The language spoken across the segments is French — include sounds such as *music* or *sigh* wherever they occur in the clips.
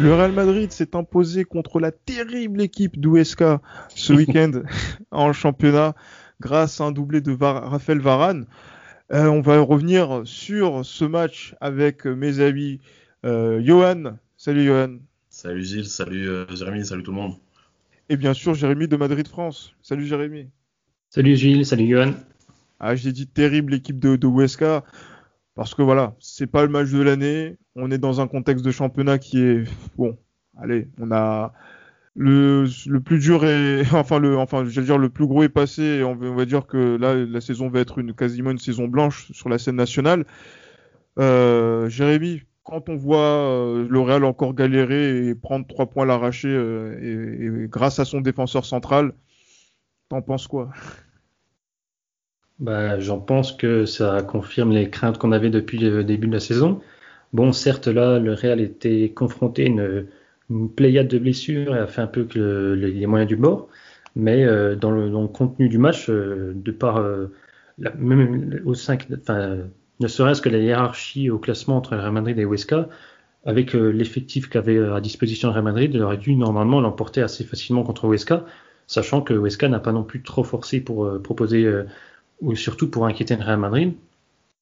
Le Real Madrid s'est imposé contre la terrible équipe d'USK ce *laughs* week-end en championnat grâce à un doublé de Var Raphaël Varane. Euh, on va revenir sur ce match avec mes amis euh, Johan. Salut Johan. Salut Gilles, salut euh, Jérémy, salut tout le monde. Et bien sûr Jérémy de Madrid France. Salut Jérémy. Salut Gilles, salut Johan. Ah, j'ai dit terrible équipe de, de parce que voilà, c'est pas le match de l'année. On est dans un contexte de championnat qui est bon. Allez, on a le, plus dur et *laughs* enfin le enfin dire le plus gros est passé. On, va dire que là la saison va être une quasiment une saison blanche sur la scène nationale. Euh, Jérémy, quand on voit euh, encore galérer et prendre trois points à l'arraché euh, grâce à son défenseur central, t'en penses quoi? Bah, J'en pense que ça confirme les craintes qu'on avait depuis le début de la saison. Bon, certes, là, le Real était confronté à une, une pléiade de blessures et a fait un peu que le, les moyens du bord. Mais euh, dans, le, dans, le, contenu du match, euh, de par euh, même au 5, enfin, ne serait-ce que la hiérarchie au classement entre Real Madrid et Huesca, avec euh, l'effectif qu'avait à disposition le Real Madrid, il aurait dû normalement l'emporter assez facilement contre Huesca, sachant que Huesca n'a pas non plus trop forcé pour euh, proposer ou surtout pour inquiéter le Real Madrid.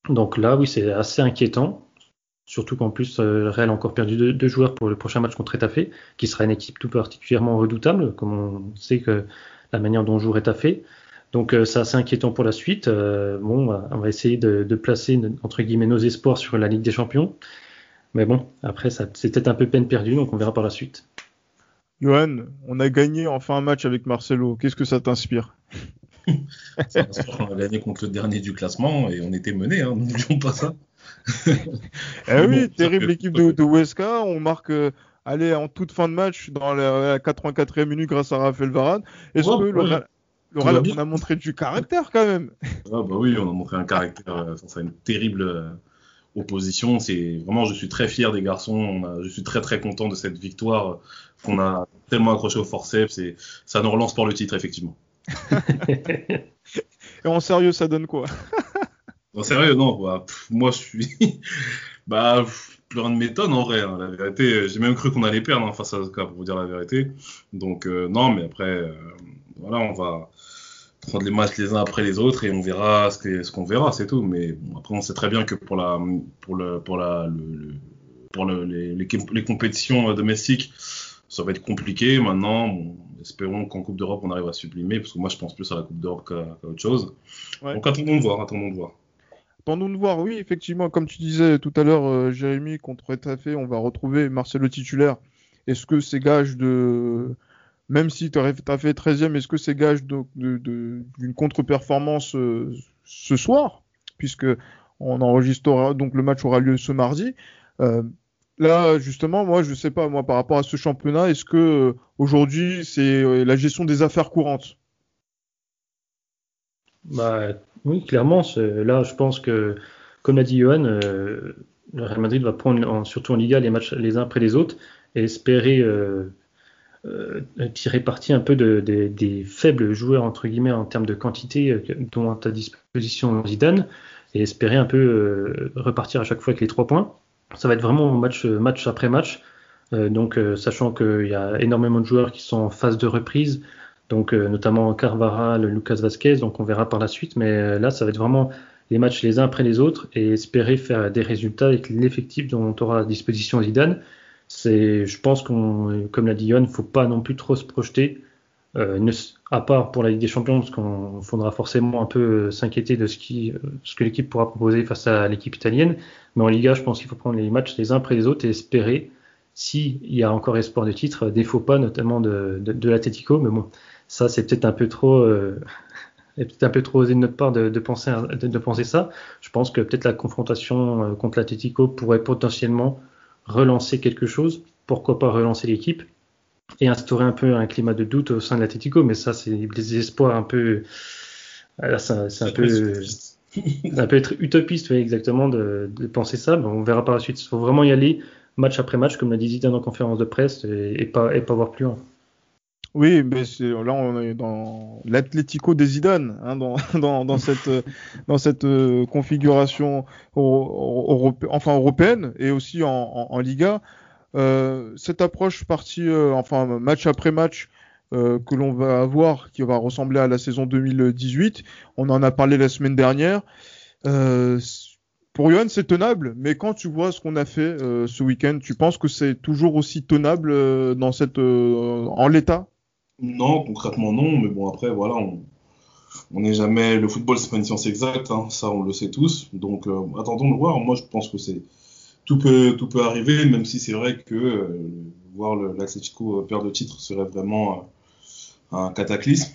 Donc là, oui, c'est assez inquiétant. Surtout qu'en plus, euh, le Real a encore perdu deux, joueurs pour le prochain match contre Etafé, qui sera une équipe tout particulièrement redoutable, comme on sait que la manière dont joue Etafé. Donc euh, c'est assez inquiétant pour la suite. Euh, bon, on va essayer de, de, placer entre guillemets nos espoirs sur la Ligue des Champions. Mais bon, après, c'est peut-être un peu peine perdue, donc on verra par la suite. Johan, on a gagné enfin un match avec Marcelo. Qu'est-ce que ça t'inspire? On a gagné contre le dernier du classement et on était mené, hein, *laughs* n'oublions pas ça. *laughs* eh oui, terrible équipe de, de Huesca. On marque, euh, allez, en toute fin de match, dans la, la 84e minute grâce à Raphaël Varane. Est-ce que le, ouais. le Real, on a montré du caractère quand même? *laughs* Ah bah oui, on a montré un caractère face à une terrible euh, opposition. C'est vraiment, je suis très fier des garçons. A, je suis très très content de cette victoire qu'on a tellement accroché au forceps et ça nous relance pour le titre effectivement. Et en sérieux, ça donne quoi? En sérieux, non. Bah, moi, je suis. *laughs* bah, plus rien de m'étonne en vrai. Hein. La vérité, j'ai même cru qu'on allait perdre hein, face à Zoka, pour vous dire la vérité. Donc, euh, non, mais après, euh, voilà, on va prendre les matchs les uns après les autres et on verra ce qu'on ce qu verra, c'est tout. Mais après, on sait très bien que pour les, les, compétitions domestiques, ça va être compliqué. Maintenant, bon, espérons qu'en Coupe d'Europe, on arrive à sublimer, parce que moi, je pense plus à la Coupe d'Europe qu'à qu autre chose. Ouais. Donc, attendons de voir, attendons de voir. Attendons de voir, oui, effectivement, comme tu disais tout à l'heure, euh, Jérémy, contre Etafé, on va retrouver Marcelo titulaire. Est-ce que c'est gage de. Même si tu as fait 13e, est-ce que c'est gage d'une de, de, de, contre-performance euh, ce soir? Puisque on enregistrera, donc le match aura lieu ce mardi. Euh, là justement moi je sais pas moi par rapport à ce championnat est-ce que euh, aujourd'hui c'est euh, la gestion des affaires courantes? Bah oui clairement là je pense que comme l'a dit Johan euh, le Real Madrid va prendre en, surtout en Liga les matchs les uns après les autres et espérer tirer parti un peu de, de, des faibles joueurs entre guillemets en termes de quantité dont à disposition Zidane et espérer un peu repartir à chaque fois avec les trois points ça va être vraiment match, match après match. Euh, donc, euh, sachant qu'il y a énormément de joueurs qui sont en phase de reprise, donc euh, notamment Carvara, Lucas Vasquez, donc on verra par la suite. Mais là, ça va être vraiment les matchs les uns après les autres et espérer faire des résultats avec l'effectif dont on aura à disposition Zidane. C'est, je pense qu'on, comme l'a dit Yon, faut pas non plus trop se projeter. Euh, ne, à part pour la Ligue des Champions, parce qu'on faudra forcément un peu s'inquiéter de ce, qui, ce que l'équipe pourra proposer face à l'équipe italienne. Mais en Liga, je pense qu'il faut prendre les matchs les uns après les autres et espérer, s'il y a encore espoir de titre, des faux pas, notamment de, de, de. Mais bon, ça, c'est peut-être un peu trop. Euh, *laughs* peut-être un peu trop osé de notre part de, de penser, de, de, penser ça. Je pense que peut-être la confrontation contre l'Atletico pourrait potentiellement relancer quelque chose, pourquoi pas relancer l'équipe? Et instaurer un peu un climat de doute au sein de l'Atletico. Mais ça, c'est des espoirs un peu. C'est un peu. ça peut être utopiste, oui, exactement, de, penser ça. Mais on verra par la suite. Il faut vraiment y aller match après match, comme l'a dit Zidane en conférence de presse, et, pas, et pas voir plus loin. Oui, mais là on est dans l'Atlético des Zidane, hein, dans, *laughs* dans, dans, cette, dans cette euh, configuration enfin européenne et aussi en, en, Liga. Euh, cette approche partie, euh, enfin match après match euh, que l'on va avoir, qui va ressembler à la saison 2018, on en a parlé la semaine dernière. pour Johan, c'est tenable, mais quand tu vois ce qu'on a fait ce week-end, tu penses que c'est toujours aussi tenable dans cette, en l'état? Non, concrètement non, mais bon après voilà, on n'est jamais le football c'est pas une science exacte, hein, ça on le sait tous. Donc attendons de voir. Moi je pense que c'est tout peut tout peut arriver, même si c'est vrai que euh, voir l'Atletico perdre de titre serait vraiment euh, un cataclysme.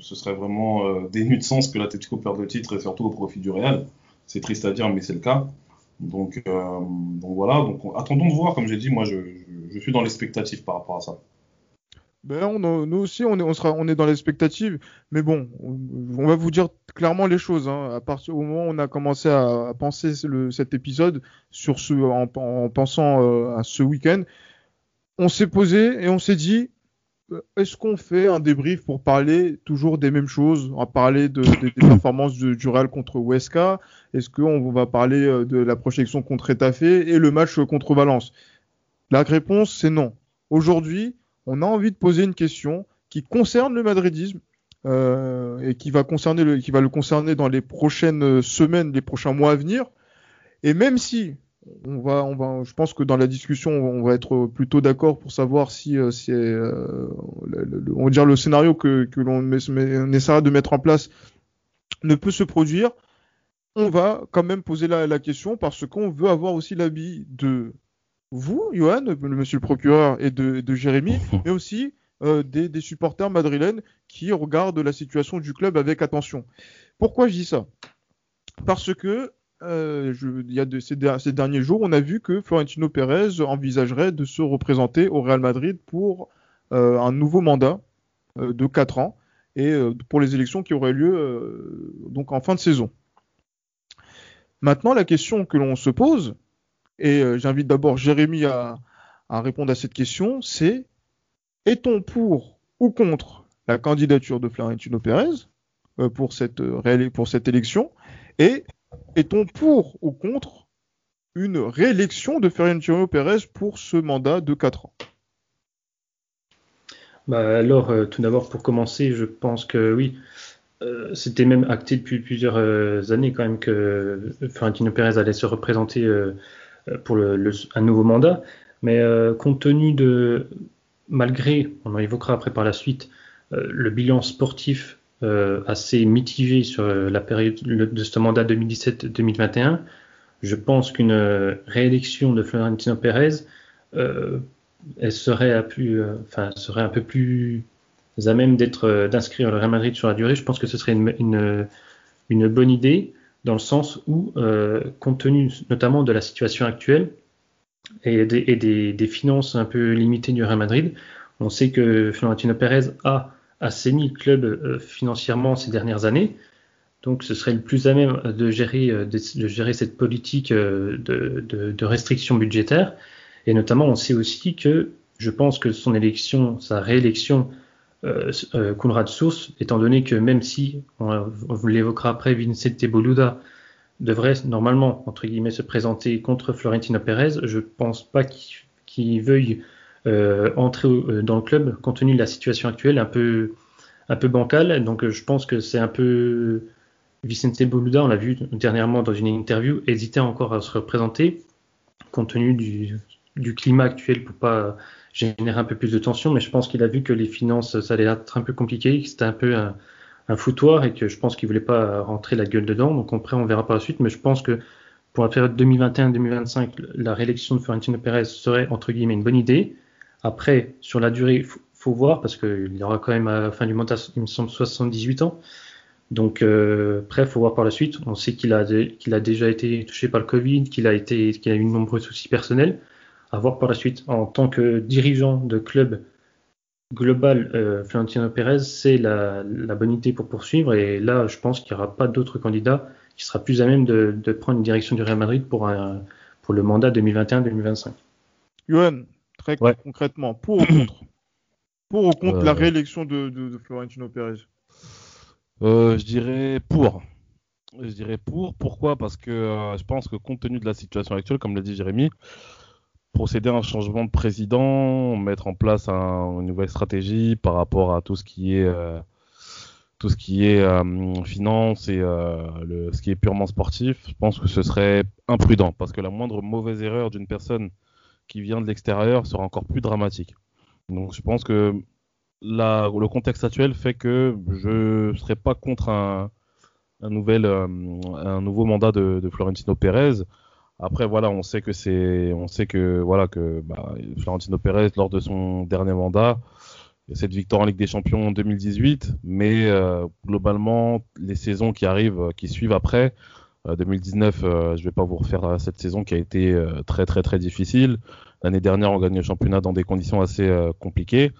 ce serait vraiment dénu de sens que l'Atletico perde le titre et surtout au profit du Real. C'est triste à dire, mais c'est le cas. Donc, donc voilà, donc attendons de voir. Comme j'ai dit, moi je, je suis dans l'expectative par rapport à ça. Ben, nous aussi, on est, on sera, on est dans l'expectative. Mais bon, on, va vous dire clairement les choses. Hein. À partir du moment où on a commencé à, penser cet épisode en, pensant euh, à ce week-end, on s'est posé et on s'est dit, euh, est-ce qu'on fait un débrief pour parler toujours des mêmes choses On va parler de, des performances du, Real contre Huesca? Est-ce qu'on va parler euh, de la projection contre Etafé et le match contre Valence? La réponse, c'est non. Aujourd'hui, on a envie de poser une question qui concerne le madridisme euh, et qui va, concerner le, qui va le concerner dans les prochaines semaines, les prochains mois à venir. Et même si on va, on va, je pense que dans la discussion, on va être plutôt d'accord pour savoir si, euh, si euh, le, on va dire le scénario que, que l'on essaiera de mettre en place ne peut se produire. On va quand même poser la, la question parce qu'on veut avoir aussi l'avis de vous, Johan, monsieur le procureur, et de, Jérémy, mais aussi euh, des, supporters madrilènes qui regardent la situation du club avec attention. Pourquoi je dis ça? Parce que euh, il y a ces, derniers jours, on a vu que Florentino Pérez envisagerait de se représenter au Real Madrid pour euh, un nouveau mandat de 4 ans et pour les élections qui auraient lieu donc en fin de saison. Maintenant, la question que l'on se pose, et j'invite d'abord Jérémy à, répondre à cette question, c'est est-on pour ou contre la candidature de Florentino Pérez euh, pour, cette, euh, pour cette élection? Et est-on pour ou contre une réélection de Florentino Pérez pour ce mandat de 4 ans? Bah alors, tout d'abord, pour commencer, je pense que oui, c'était même acté depuis plusieurs années quand même que Florentino Pérez allait se représenter euh, pour un nouveau mandat. Mais euh, compte tenu de, malgré, on en évoquera après par la suite, euh, le bilan sportif assez mitigé sur la période de ce mandat 2017-2021, je pense qu'une réélection de Florentino Pérez elle serait, un peu plus à même d'inscrire le Real Madrid sur la durée. Je pense que ce serait une, une, bonne idée dans le sens où, euh, compte tenu notamment de la situation actuelle et, des, des, finances un peu limitées du Real Madrid, on sait que Florentino Pérez a assaini le club euh, financièrement ces dernières années. Donc ce serait le plus à même de gérer, euh, de, gérer cette politique de, de, de restriction budgétaire. Et notamment, on sait aussi que je pense que son élection, sa réélection, euh, euh, source, étant donné que même si, on, vous l'évoquera après, Vincente Boluda devrait normalement, entre guillemets, se présenter contre Florentino Pérez, je pense pas qu'il veuille euh, entrer euh, dans le club compte tenu de la situation actuelle un peu, un peu bancale. Donc je pense que c'est un peu... Vicente Boluda, on l'a vu dernièrement dans une interview, hésitait encore à se représenter compte tenu du, du climat actuel pour pas générer un peu plus de tension, mais je pense qu'il a vu que les finances, ça allait être un peu compliqué, que c'était un peu un, foutoir et que je pense qu'il voulait pas rentrer la gueule dedans. Donc après, on verra par la suite, mais je pense que pour la période 2021-2025, la réélection de Florentino Pérez serait entre guillemets une bonne idée. Après, sur la durée, faut, faut voir parce qu'il aura quand même à la fin du mandat, il me semble, 78 ans. Donc, euh, après, il faut voir par la suite. On sait qu'il a, qu'il a déjà été touché par le Covid, qu'il a, été, qu'il a eu de nombreux soucis personnels. À voir par la suite. En tant que dirigeant de club global, euh, Florentino Pérez, c'est la, la, bonne idée pour poursuivre. Et là, je pense qu'il n'y aura pas d'autres candidats qui sera plus à même de, de, prendre une direction du Real Madrid pour, un, pour le mandat 2021-2025. Johan, très concrètement, pour ou contre? Pour ou contre la euh. réélection de, de, de Florentino Pérez? Euh, je dirais pour. Je dirais pour. Pourquoi? Parce que euh, je pense que compte tenu de la situation actuelle, comme l'a dit Jérémy, procéder à un changement de président, mettre en place une nouvelle stratégie par rapport à tout ce qui est euh, tout ce qui est finance et le, ce qui est purement sportif, je pense que ce serait imprudent parce que la moindre mauvaise erreur d'une personne qui vient de l'extérieur sera encore plus dramatique. Donc je pense que le contexte actuel fait que je ne serais pas contre un, nouvel, euh, un nouveau mandat de, Florentino Pérez. Après, voilà, on sait que c'est, on sait que voilà que bah, Florentino Pérez lors de son dernier mandat, cette victoire en Ligue des Champions en 2018, mais euh, globalement les saisons qui arrivent, qui suivent après, 2019, euh, je vais pas vous refaire cette saison qui a été très très très difficile. L'année dernière, on gagne le championnat dans des conditions assez compliquées.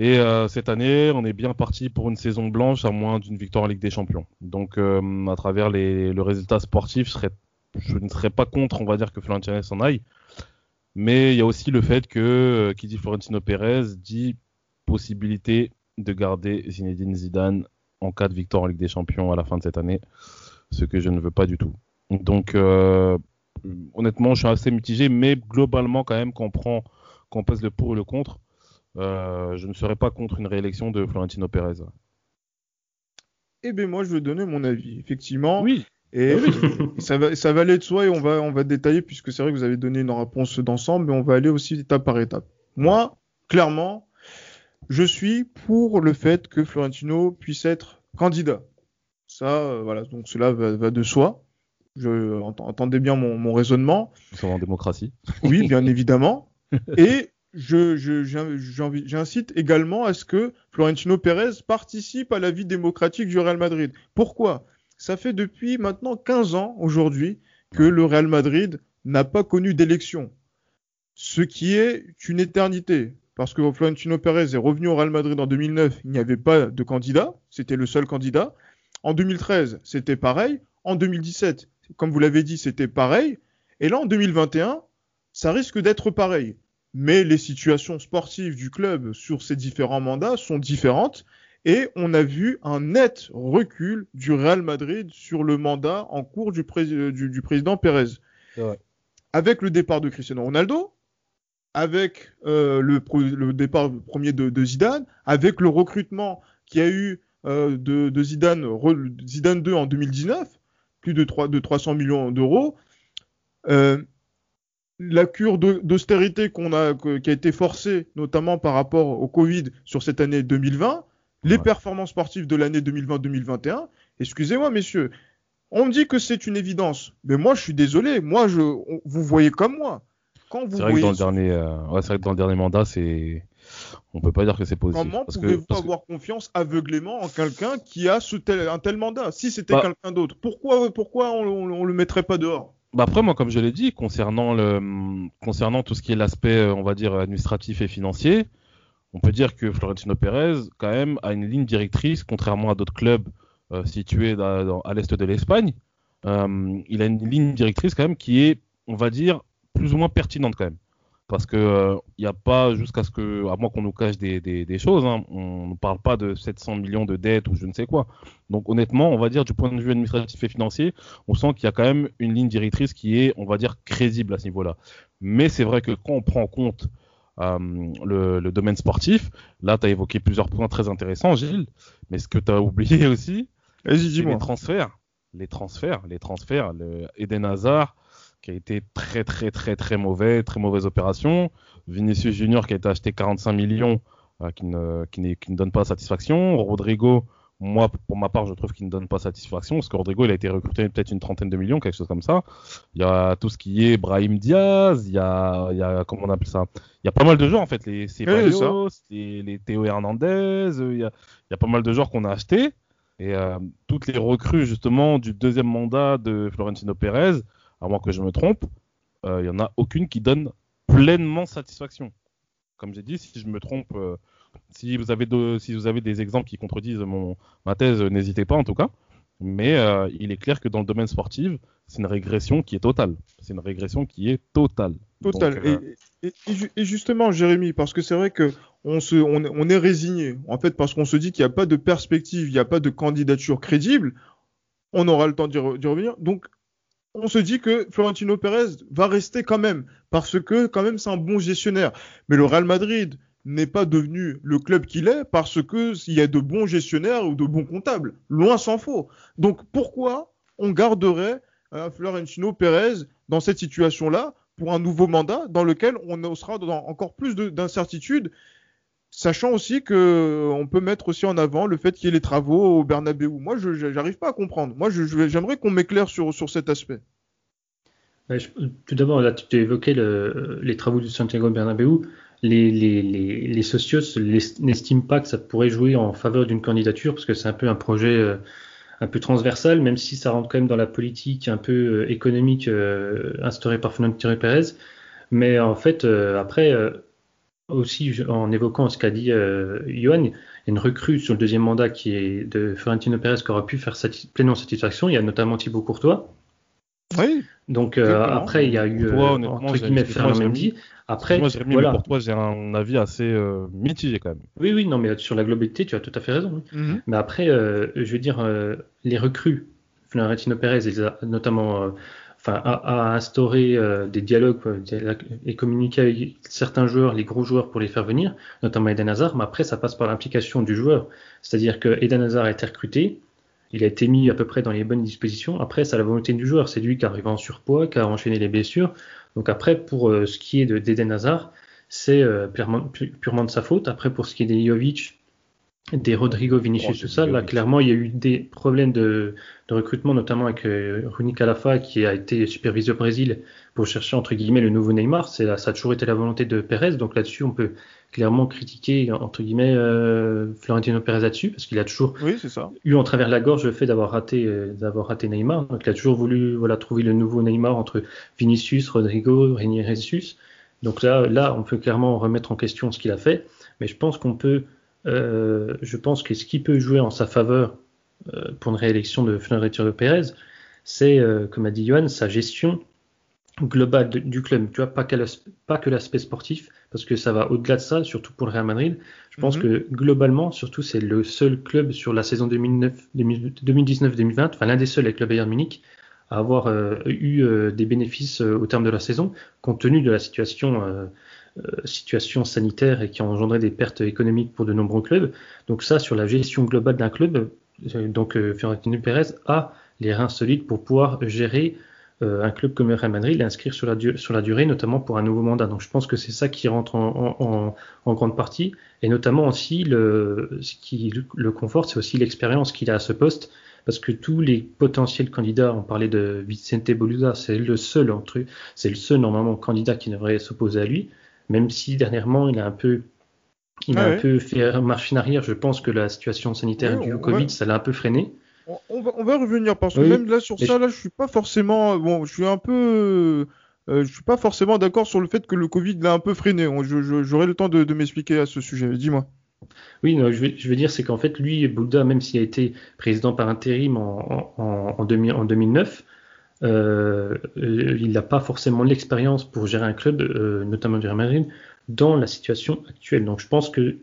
Et euh, cette année, on est bien parti pour une saison blanche à moins d'une victoire en Ligue des Champions. Donc, euh, à travers le résultat sportif, je, serais, je, ne serais pas contre, on va dire, que Florentino s'en aille. Mais il y a aussi le fait que, euh, qui dit Florentino Pérez, dit possibilité de garder Zinedine Zidane en cas de victoire en Ligue des Champions à la fin de cette année, ce que je ne veux pas du tout. Donc, honnêtement, je suis assez mitigé, mais globalement, quand même, quand on prend, quand on pèse le pour et le contre, euh, je ne serais pas contre une réélection de Florentino Pérez. Eh bien, moi, je vais donner mon avis. Effectivement. Oui. Et eh ça, va, ça va aller de soi et on va, on va détailler puisque c'est vrai que vous avez donné une réponse d'ensemble, mais on va aller aussi étape par étape. Moi, clairement, je suis pour le fait que Florentino puisse être candidat. Ça, euh, voilà, donc cela va, de soi. Je entendez bien mon, mon raisonnement. Nous sommes en démocratie. Oui, bien *laughs* évidemment. Et j'incite également à ce que Florentino Pérez participe à la vie démocratique du Real Madrid. Pourquoi? Ça fait depuis maintenant 15 ans aujourd'hui que le Real Madrid n'a pas connu d'élection. Ce qui est une éternité. Parce que Florentino Pérez est revenu au Real Madrid en 2009, il n'y avait pas de candidat, c'était le seul candidat. En 2013, c'était pareil. En 2017, comme vous l'avez dit, c'était pareil. Et là, en 2021, ça risque d'être pareil mais les situations sportives du club sur ces différents mandats sont différentes et on a vu un net recul du Real Madrid sur le mandat en cours du, président Pérez. Avec le départ de Cristiano Ronaldo, avec euh, le, départ premier de, Zidane, avec le recrutement qu'il y a eu euh, de, Zidane, Zidane 2 en 2019, plus de, 3, de 300 millions d'euros. Euh, la cure d'austérité qu'on a, qui a été forcée, notamment par rapport au Covid sur cette année 2020, les performances sportives de l'année 2020-2021. Excusez-moi, messieurs, on me dit que c'est une évidence, mais moi je suis désolé. Moi, je, vous voyez comme moi. Quand vous c'est vrai, que dans le dernier, euh, ouais, vrai que dans le dernier mandat, c'est, on peut pas dire que c'est positif. Comment pouvez-vous avoir confiance aveuglément en quelqu'un qui a ce tel, un tel mandat Si c'était bah quelqu'un d'autre, pourquoi, pourquoi on, on, on le mettrait pas dehors? Bah après, moi, comme je l'ai dit, concernant, le, concernant tout ce qui est l'aspect, euh, on va dire, administratif et financier, on peut dire que Florentino Pérez, quand même, a une ligne directrice, contrairement à d'autres clubs euh, situés à l'est de l'Espagne. Euh, il a une ligne directrice, quand même, qui est, on va dire, plus ou moins pertinente, quand même parce que il euh, n'y a pas jusqu'à ce que, à moins qu'on nous cache des, choses, hein, on ne parle pas de 700 millions de dettes ou je ne sais quoi. Donc honnêtement, on va dire du point de vue administratif et financier, on sent qu'il y a quand même une ligne directrice qui est, on va dire, crédible à ce niveau-là. Mais c'est vrai que quand on prend en compte le, le, domaine sportif, là, tu as évoqué plusieurs points très intéressants, Gilles, mais ce que tu as oublié *laughs* aussi, c'est les transferts. Les transferts, les transferts, le Eden Hazard, qui a été très très très très mauvais, très mauvaise opération. Vinicius Junior qui a été acheté 45 millions, euh, qui, ne, qui, ne donne pas satisfaction. Rodrigo, moi pour ma part, je trouve qu'il ne donne pas satisfaction parce que Rodrigo il a été recruté peut-être une trentaine de millions, quelque chose comme ça. Il y a tout ce qui est Brahim Diaz, il y a, il y a comment on appelle ça? Il y a pas mal de joueurs en fait, les Ceballos, les, les Théo Hernandez, il y a, il y a pas mal de joueurs qu'on a achetés Et euh, toutes les recrues justement du deuxième mandat de Florentino Pérez, à moins que je me trompe, il euh, n'y en a aucune qui donne pleinement satisfaction. Comme j'ai dit, si je me trompe, euh, si, vous avez si vous avez des exemples qui contredisent mon, ma thèse, n'hésitez pas en tout cas. Mais il est clair que dans le domaine sportif, c'est une régression qui est totale. C'est une régression qui est totale. Totale. et, et, justement, Jérémy, parce que c'est vrai que on, se, on, est résigné. En fait, parce qu'on se dit qu'il n'y a pas de perspective, il n'y a pas de candidature crédible. On aura le temps d'y revenir. Donc, on se dit que Florentino Pérez va rester quand même, parce que quand même c'est un bon gestionnaire. Mais le Real Madrid n'est pas devenu le club qu'il est parce que s'il y a de bons gestionnaires ou de bons comptables. Loin s'en faut. Donc pourquoi on garderait euh, Florentino Pérez dans cette situation-là pour un nouveau mandat dans lequel on sera dans encore plus d'incertitudes Sachant aussi que on peut mettre aussi en avant le fait qu'il y ait les travaux au Bernabeu. Moi, je n'arrive pas à comprendre. Moi, j'aimerais qu'on m'éclaire sur, sur cet aspect. tout d'abord, là, tu as évoqué les travaux du Santiago Bernabeu. Les, socios n'estiment pas que ça pourrait jouer en faveur d'une candidature parce que c'est un peu un projet euh, un peu transversal, même si ça rentre quand même dans la politique un peu euh, économique euh, instaurée par Fernando Pérez. Mais en fait, après, aussi en évoquant ce qu'a dit Johan, il y a une recrue sur le deuxième mandat qui est de Florentino Pérez qui aura pu faire pleinement satisfaction. Il y a notamment Thibaut Courtois. Oui. Donc euh, après, il y a eu euh, entre guillemets Fernand Mendy. Après, moi, voilà. pour toi, j'ai un avis assez euh, mitigé quand même. Oui, oui, non, mais sur la globalité, tu as tout à fait raison. Mm-hmm. Mais après, je veux dire, les recrues, Florentino Pérez, notamment enfin, à, instaurer euh, des dialogues et communiquer avec certains joueurs, les gros joueurs pour les faire venir, notamment Eden Hazard, mais après ça passe par l'implication du joueur. C'est-à-dire que Eden Hazard a été recruté, il a été mis à peu près dans les bonnes dispositions. Après, c'est la volonté du joueur. C'est lui qui arrive en surpoids, qui a enchaîné les blessures. Donc après, pour euh, ce qui est d'Eden Hazard, c'est euh, purement, de sa faute. Après, pour ce qui est des Jovic, des Rodrigo Vinicius, oh, tout ça. Là, clairement, il y a eu des problèmes de, recrutement, notamment avec euh, Runi Calafa, qui a été supervisé au Brésil pour chercher, entre guillemets, le nouveau Neymar. C'est, ça a toujours été la volonté de Pérez. Donc là-dessus, on peut clairement critiquer, entre guillemets, euh, Florentino Pérez là-dessus, parce qu'il a toujours eu en travers la gorge le fait d'avoir raté, euh, d'avoir raté Neymar. Donc il a toujours voulu voilà, trouver le nouveau Neymar entre Vinicius, Rodrigo, Renier Jesus. Donc là, là, on peut clairement remettre en question ce qu'il a fait. Mais je pense qu'on peut euh, je pense que ce qui peut jouer en sa faveur euh, pour une réélection de Florentino Pérez, c'est, euh, comme a dit Johan, sa gestion globale du club. Tu vois, pas, que l'aspect sportif, parce que ça va au-delà de ça, surtout pour le Real Madrid. Je pense mhm. que globalement, surtout, c'est le seul club sur la saison 2019-2020, enfin l'un des seuls avec le Bayern Munich, à avoir eu des bénéfices au terme de la saison, compte tenu de la situation situation sanitaire et qui a engendré des pertes économiques pour de nombreux clubs. Donc ça, sur la gestion globale d'un club, euh, donc euh, Fiorentino Pérez a les reins solides pour pouvoir gérer un club comme le Real Madrid l'inscrire sur la, sur la durée, notamment pour un nouveau mandat. Donc je pense que c'est ça qui rentre en, grande partie, et notamment aussi le, ce qui le conforte, c'est aussi l'expérience qu'il a à ce poste, parce que tous les potentiels candidats, on parlait de Vicente Boluda, c'est le seul entre c'est le seul normalement candidat qui devrait s'opposer à lui même si dernièrement il a un peu il a ah un peu fait marche en arrière. Je pense que la situation sanitaire du Covid, ça l'a un peu freiné. On va, on va revenir parce que même là sur ça, là, je suis pas forcément bon. Je suis un peu, euh, je suis pas forcément d'accord sur le fait que le Covid l'a un peu freiné. J'aurai le temps de, m'expliquer à ce sujet. Dis-moi. Oui, non, je, veux, dire, c'est qu'en fait, lui, Bouddha, même s'il a été président par intérim en, en, en 2009, euh, il n'a pas forcément l'expérience pour gérer un club, euh, notamment du Real Madrid, dans la situation actuelle. Donc je pense que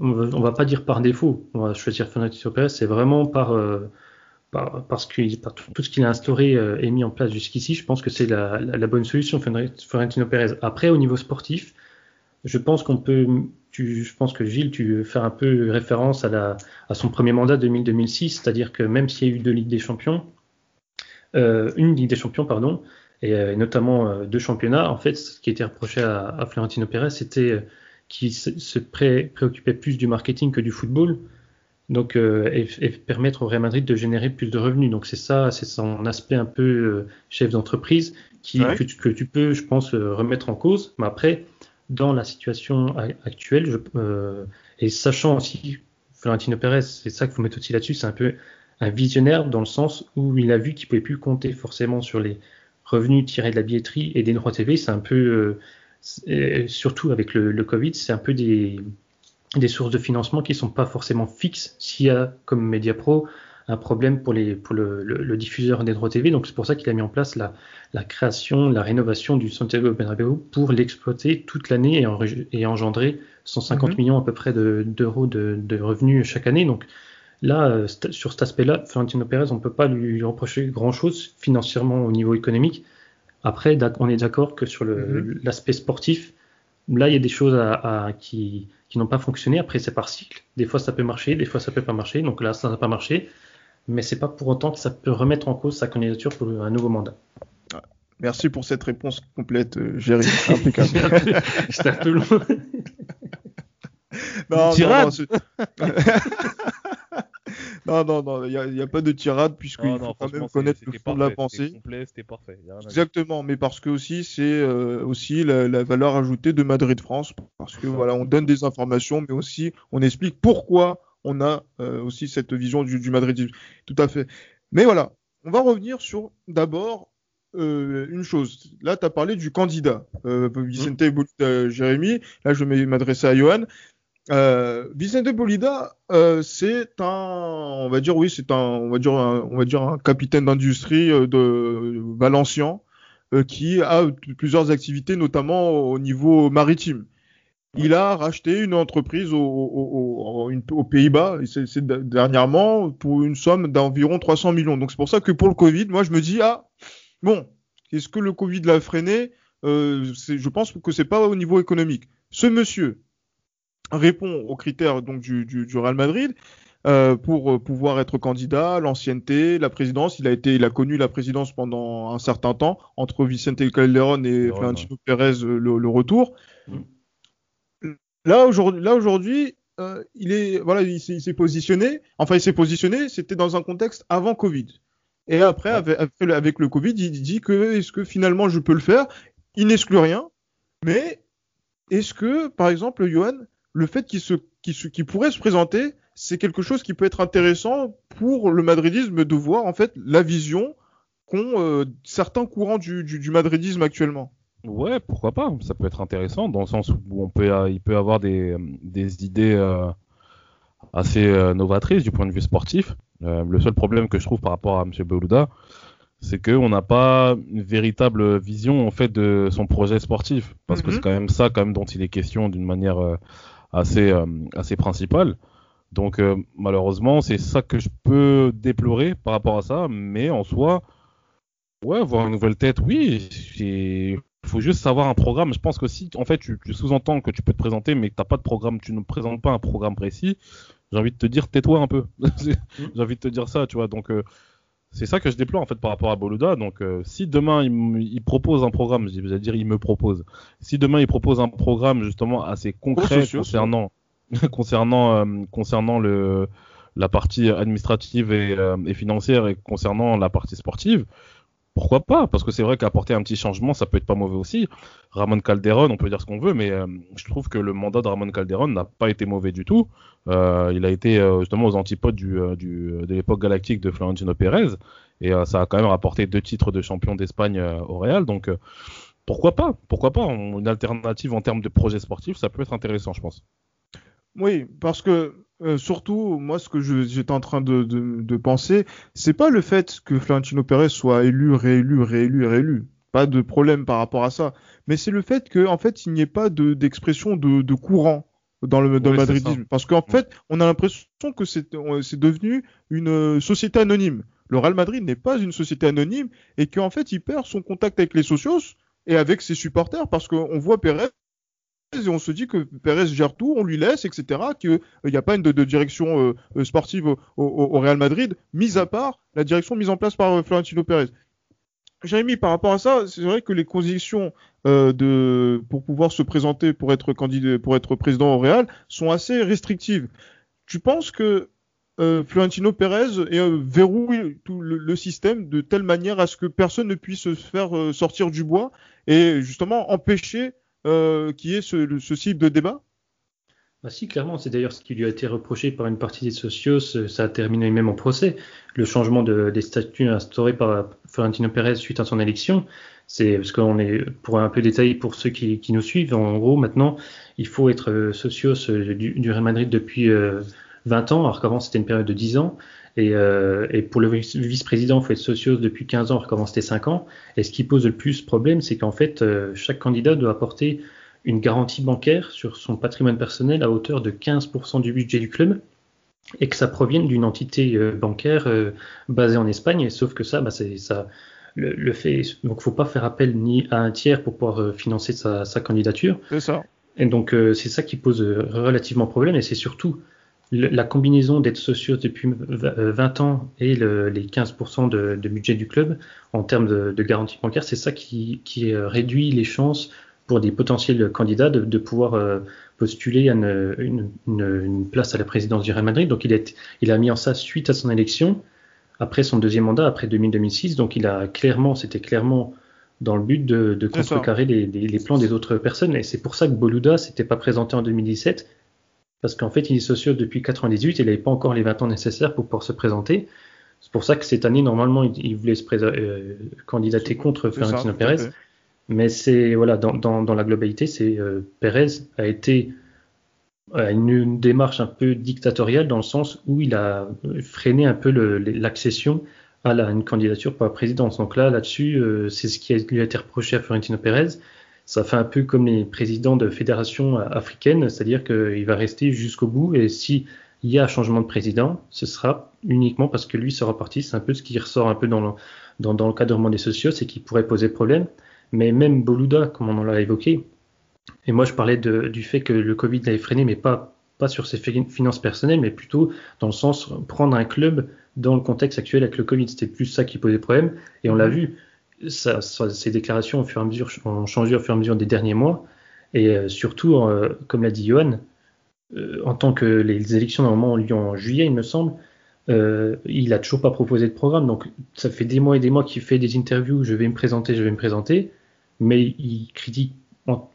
on va, va pas dire par défaut, on va choisir Fernando Pérez, c'est vraiment par, euh, par, parce que tout, ce qu'il a instauré et mis en place jusqu'ici, je pense que c'est la, bonne solution Florentino Pérez. Après, au niveau sportif, je pense qu'on peut, je pense que Gilles, tu faire un peu référence à, à son premier mandat 2000-2006, c'est-à-dire que même s'il y a eu deux Ligues des Champions, une Ligue des Champions, pardon, et euh, notamment euh, deux championnats. En fait, ce qui était reproché à, à Florentino Pérez, c'était qu'il se, préoccupait plus du marketing que du football. Donc, et, permettre au Real Madrid de générer plus de revenus. Donc, c'est ça, c'est son aspect un peu chef d'entreprise qui que, tu, que, tu, peux, je pense, remettre en cause. Mais après, dans la situation actuelle, je, et sachant aussi Florentino Pérez, c'est ça qu'il faut mettre aussi là-dessus, c'est un peu un visionnaire dans le sens où il a vu qu'il pouvait plus compter forcément sur les revenus tirés de la billetterie et des droits TV. C'est un peu, euh, surtout avec le, le Covid, c'est un peu des, des sources de financement qui sont pas forcément fixes. S'il y a, comme Mediapro, un problème pour, les, pour le, le, diffuseur des droits TV. Donc c'est pour ça qu'il a mis en place la, la, création, la rénovation du Santiago Bernabéu pour l'exploiter toute l'année et, et, engendrer 150 mhm. millions à peu près d'euros de, de, de, revenus chaque année. Donc là, euh, sur cet aspect-là, Florentino Pérez, on ne peut pas lui reprocher grand-chose financièrement au niveau économique. Après, on est d'accord que sur mhm. l'aspect sportif, là, il y a des choses à, à, qui, qui n'ont pas fonctionné. Après, c'est par cycle. Des fois, ça peut marcher, des fois, ça peut pas marcher. Donc là, ça n'a pas marché mais c'est pas pour autant que ça peut remettre en cause sa candidature pour un nouveau mandat. Merci pour cette réponse complète, euh, Géry. Impeccable. *laughs* C'était un peu long. *laughs* non, non, non, *laughs* non, non, il n'y a, pas de tirade puisqu'il faut quand même connaître le fond de la pensée. C'était parfait. Exactement, mais parce que aussi c'est euh, aussi la, valeur ajoutée de Madrid France parce que voilà, on donne des informations, mais aussi on explique pourquoi on a euh, aussi cette vision du, du madridisme. Tout à fait. Mais voilà, on va revenir sur d'abord euh, une chose. Là, tu as parlé du candidat, euh, Vicente mmh. Jérémy. Là, je vais m'adresser à Johan. Euh, Vicente Bolida, euh, c'est un, on va dire oui, c'est un, on va dire un, on va dire un capitaine d'industrie euh, de Valencien qui a plusieurs activités, notamment au niveau maritime il a racheté une entreprise aux Pays-Bas, dernièrement, pour une somme d'environ 300 millions. Donc c'est pour ça que pour le Covid, moi je me dis, ah, bon, est-ce que le Covid l'a freiné? Je pense que c'est pas au niveau économique. Ce monsieur répond aux critères donc du, du, du Real Madrid. Euh, pour pouvoir être candidat, l'ancienneté, la présidence. Il a été, il a connu la présidence pendant un certain temps entre Vicente Calderón et Florentino Pérez le, le retour. Mm. Là aujourd'hui, là aujourd'hui, euh, il est voilà, il s'est positionné. Enfin, il s'est positionné. C'était dans un contexte avant Covid. Et après, avec, avec, le Covid, il dit que est-ce que finalement je peux le faire? Il n'exclut rien. Mais est-ce que, par exemple, Johan, le fait qu'il se, pourrait se présenter, c'est quelque chose qui peut être intéressant pour le madridisme de voir en fait la vision qu'ont euh, certains courants du, du, du madridisme actuellement. Ouais, pourquoi pas Ça peut être intéressant dans le sens où on peut, il peut avoir des, des idées euh, assez euh, novatrices du point de vue sportif. le seul problème que je trouve par rapport à M. Belouda, c'est qu'on n'a pas une véritable vision en fait de son projet sportif, parce que c'est mhm. quand même ça quand même dont il est question d'une manière assez assez principale. Donc malheureusement, c'est ça que je peux déplorer par rapport à ça, mais en soi, ouais, voir une nouvelle tête, oui, il faut juste savoir un programme. Je pense que si, en fait, tu, sous-entends que tu peux te présenter, mais que t'as pas de programme, tu ne présentes pas un programme précis, j'ai envie de te dire, tais-toi un peu. *laughs* j'ai envie de te dire ça, tu vois. Donc, euh, c'est ça que je déploie, en fait, par rapport à Boluda. Donc, euh, si demain, il, propose un programme, je vais dire, il me propose. Si demain, il propose un programme, justement, assez concret concernant, *laughs* concernant, euh, concernant le, la partie administrative et, et financière et concernant la partie sportive, pourquoi pas? Parce que c'est vrai qu'apporter un petit changement, ça peut être pas mauvais aussi. Ramon Calderon, on peut dire ce qu'on veut, mais euh, je trouve que le mandat de Ramon Calderon n'a pas été mauvais du tout. Euh, il a été euh, justement aux antipodes de l'époque galactique de Florentino Pérez, et ça a quand même rapporté deux titres de champion d'Espagne au Real. Donc pourquoi pas? Pourquoi pas? Une alternative en termes de projet sportif, ça peut être intéressant, je pense. Oui, parce que euh, surtout, moi, ce que j'étais en train de, de, de penser, c'est pas le fait que Florentino Pérez soit élu, réélu, réélu, réélu. Pas de problème par rapport à ça. Mais c'est le fait qu'en en fait, il n'y ait pas d'expression de, de, courant dans le, dans le madridisme. Parce qu'en fait, on a l'impression que c'est devenu une euh, société anonyme. Le Real Madrid n'est pas une société anonyme et qu'en fait, il perd son contact avec les socios et avec ses supporters parce qu'on voit Pérez et on se dit que Pérez gère tout, on lui laisse, etc. Qu'il n'y euh, a pas une de, direction euh, euh, sportive au, Real Madrid, mis à part la direction mise en place par Florentino Pérez. Jérémy, par rapport à ça, c'est vrai que les conditions pour pouvoir se présenter pour être candidat, pour être président au Real sont assez restrictives. Tu penses que Florentino Pérez verrouille tout le, système de telle manière à ce que personne ne puisse se faire sortir du bois et justement empêcher euh, qui est ce, ce type de débat? Bah si, clairement, c'est d'ailleurs ce qui lui a été reproché par une partie des socios, ça a terminé même en procès. Le changement de, des statuts instaurés par Florentino Pérez suite à son élection, c'est parce qu'on est, pour un peu détailler pour ceux qui, qui, nous suivent, en gros, maintenant, il faut être socios du, du Real Madrid depuis 20 ans, alors qu'avant c'était une période de 10 ans. Et, euh, et pour le vice-président, il faut être socios depuis 15 ans, qu'avant c'était 5 ans. Et ce qui pose le plus problème, c'est qu'en fait, euh, chaque candidat doit apporter une garantie bancaire sur son patrimoine personnel à hauteur de 15% du budget du club et que ça provienne d'une entité euh, bancaire basée en Espagne. Sauf que ça, bah, c'est ça. Le, le, fait, donc, faut pas faire appel ni à un tiers pour pouvoir financer sa, sa candidature. C'est ça. Et donc, c'est ça qui pose relativement problème. Et c'est surtout la combinaison d'être sociaux depuis 20 ans et le, les 15% de, de, budget du club en termes de, de garantie bancaire, c'est ça qui, qui, réduit les chances pour des potentiels candidats de, de pouvoir euh, postuler à une, une, une, place à la présidence du Real Madrid. Donc il, est, il a mis en ça suite à son élection, après son deuxième mandat, après 2000-2006. Donc il a clairement, c'était clairement dans le but de, de contrecarrer les, les, les, plans des autres personnes. Et c'est pour ça que Boluda s'était pas présenté en 2017 parce qu'en fait, il est socio depuis 98, il n'avait pas encore les 20 ans nécessaires pour pouvoir se présenter. C'est pour ça que cette année, normalement, il, voulait se euh, candidater contre Florentino Pérez. Mais c'est voilà, dans, dans, dans, la globalité, c'est euh, Pérez a été à une, une, démarche un peu dictatoriale dans le sens où il a freiné un peu l'accession à la, une candidature pour la présidence. Donc là, là-dessus, euh, c'est ce qui a, lui a été reproché à Florentino Pérez ça fait un peu comme les présidents de fédérations africaines, c'est-à-dire qu'il va rester jusqu'au bout et si il y a un changement de président, ce sera uniquement parce que lui sera parti. C'est un peu ce qui ressort un peu dans le, dans, dans le cadrement des sociaux, c'est qu'il pourrait poser problème. Mais même Boluda, comme on l'a évoqué, et moi je parlais de, du fait que le Covid l'avait freiné, mais pas, pas sur ses finances personnelles, mais plutôt dans le sens prendre un club dans le contexte actuel avec le Covid. C'était plus ça qui posait problème. Et on l'a vu, ces déclarations au fur et à mesure ont changé au fur et à mesure des derniers mois. Et euh, surtout, euh, comme l'a dit Johan, euh, en tant que les élections normalement ont lieu en juillet, il me semble, il a toujours pas proposé de programme. Donc ça fait des mois et des mois qu'il fait des interviews, je vais me présenter, je vais me présenter, mais il critique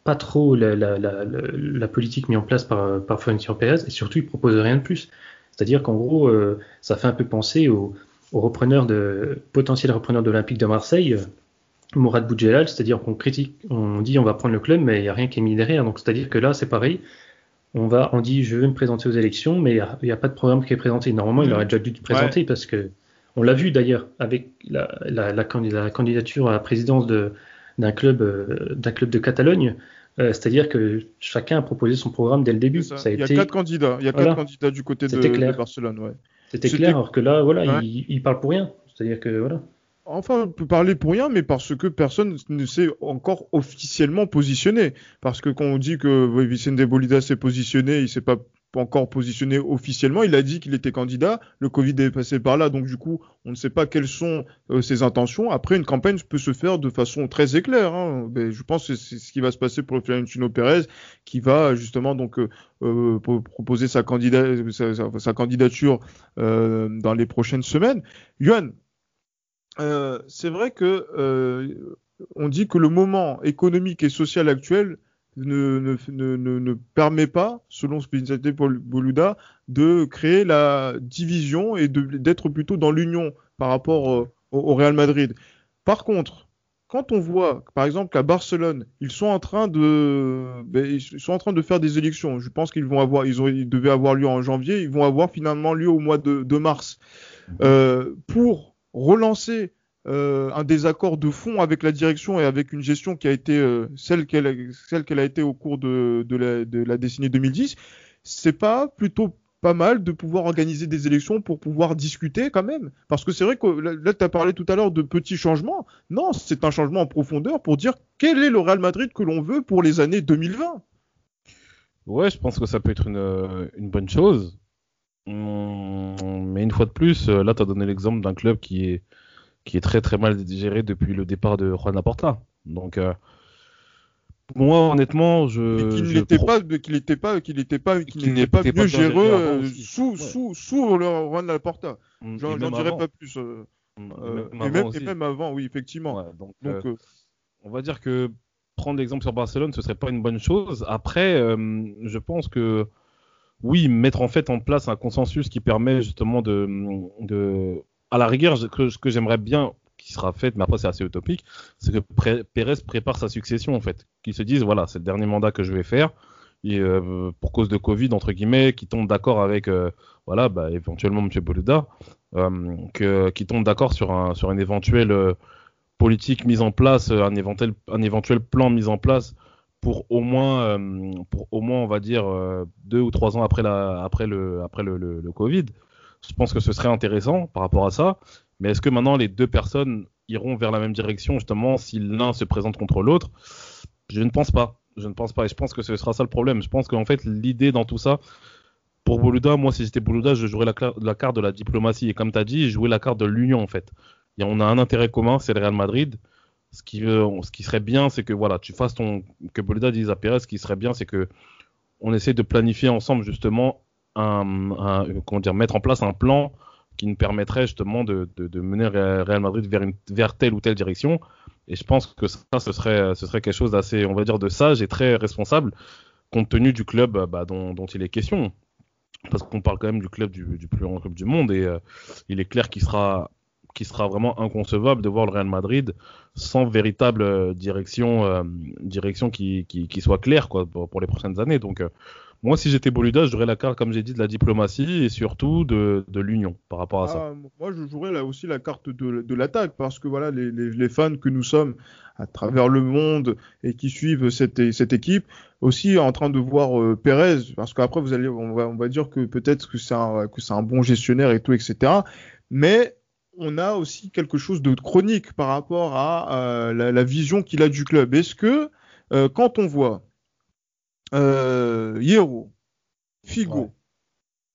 pas trop la, politique mise en place par, par Florentino Pérez et surtout il propose rien de plus. C'est-à-dire qu'en gros, ça fait un peu penser au, au repreneur de potentiel repreneur de l'Olympique de Marseille, euh, Mourad Boudjelal, c'est-à-dire qu'on critique, on dit on va prendre le club, mais il n'y a rien qui est mis derrière. Donc c'est-à-dire que là, c'est pareil. On va, on dit je vais me présenter aux élections, mais il n'y a, pas de programme qui est présenté. Normalement, il aurait déjà dû se présenter parce que on l'a vu d'ailleurs avec la, la, la, candidature à la présidence d'un club, euh, d'un club de Catalogne. Euh, c'est-à-dire que chacun a proposé son programme dès le début. Ça. Ça a il y a quatre candidats. Il y a voilà. quatre candidats du côté de, de, Barcelone. Ouais. C'était clair, alors que là, voilà, ouais. il, il, parle pour rien. C'est-à-dire que voilà. Enfin, on peut parler pour rien, mais parce que personne ne s'est encore officiellement positionné. Parce que quand on dit que Vicente Bolida s'est positionné, il s'est pas encore positionné officiellement. Il a dit qu'il était candidat. Le Covid est passé par là, donc du coup, on ne sait pas quelles sont euh, ses intentions. Après, une campagne peut se faire de façon très éclair. Hein. Mais je pense que c'est ce qui va se passer pour Florentino Pérez, qui va justement donc euh, euh proposer sa, candidat sa, sa, sa candidature dans les prochaines semaines. Yuan, c'est vrai que on dit que le moment économique et social actuel ne, ne, ne, ne, permet pas, selon Spinzate Boluda, de créer la division et d'être plutôt dans l'union par rapport euh, au, au, Real Madrid. Par contre, quand on voit, par exemple, qu'à Barcelone, ils sont en train de, ben, ils sont en train de faire des élections. Je pense qu'ils vont avoir, ils, ont, ils devaient avoir lieu en janvier, ils vont avoir finalement lieu au mois de, de mars. Euh, pour relancer euh, un désaccord de fond avec la direction et avec une gestion qui a été euh, celle qu'elle a, été au cours de, la, décennie 2010, c'est pas plutôt pas mal de pouvoir organiser des élections pour pouvoir discuter quand même. Parce que c'est vrai que là, tu as parlé tout à l'heure de petits changements. Non, c'est un changement en profondeur pour dire quel est le Real Madrid que l'on veut pour les années 2020. Ouais, je pense que ça peut être une, une bonne chose. Mais une fois de plus, là, tu as donné l'exemple d'un club qui est qui est très très mal géré depuis le départ de Juan Laporta. Donc euh, moi honnêtement, je qu'il n'était pas qu'il n'était pas qu'il n'était pas qu'il n'était pas mieux géré euh, sous, ouais. sous sous le Juan Laporta. Mm, j'en dirais pas plus. Euh, euh, et, même, et, même, avant, oui, effectivement. Ouais, donc, donc on va dire que prendre l'exemple sur Barcelone, ce serait pas une bonne chose. Après, je pense que oui, mettre en fait en place un consensus qui permet justement de, de à la rigueur, ce que, j'aimerais bien qui sera fait, mais après c'est assez utopique, c'est que Pérez prépare sa succession en fait, qu'il se dise voilà c'est le dernier mandat que je vais faire, euh, pour cause de Covid entre guillemets, qui tombe d'accord avec euh, voilà bah, éventuellement Monsieur Boluda, euh, qui tombe d'accord sur un sur une éventuelle politique mise en place, un éventuel un éventuel plan mis en place pour au moins pour au moins on va dire deux ou trois ans après la après le après le Covid. Je pense que ce serait intéressant par rapport à ça. Mais est-ce que maintenant les deux personnes iront vers la même direction justement si l'un se présente contre l'autre? Je ne pense pas. Je ne pense pas. Et je pense que ce sera ça le problème. Je pense qu'en fait l'idée dans tout ça, pour Boluda, moi si j'étais Boluda, je jouerais la, carte de la diplomatie. Et comme tu as dit, jouer la carte de l'union en fait. Et on a un intérêt commun, c'est le Real Madrid. Ce qui, ce qui serait bien, c'est que voilà, tu fasses ton que Boluda dise à Pérez, ce qui serait bien, c'est que on essaie de planifier ensemble justement dire, mettre en place un plan qui nous permettrait justement de, de, mener Real Madrid vers, telle ou telle direction. Et je pense que ça, ce serait, quelque chose d'assez, on va dire, de sage et très responsable, compte tenu du club bah, dont, dont, il est question. Parce qu'on parle quand même du club du, plus grand club du monde et euh, il est clair qu'il sera, sera vraiment inconcevable de voir le Real Madrid sans véritable euh, direction, euh, direction qui, soit claire quoi, pour, pour les prochaines années. Donc, moi, si j'étais Boluda, je jouerais la carte, comme j'ai dit, de la diplomatie et surtout de, l'union par rapport à ça. Ah, moi, je jouerais là aussi la carte de, l'attaque parce que voilà, les, fans que nous sommes à travers le monde et qui suivent cette, équipe aussi en train de voir euh, Pérez parce qu'après vous allez, on va, dire que peut-être que c'est un, bon gestionnaire et tout, etc. Mais on a aussi quelque chose de chronique par rapport à euh, la, la, vision qu'il a du club. Est-ce que euh, quand on voit euh, Hierro, Figo,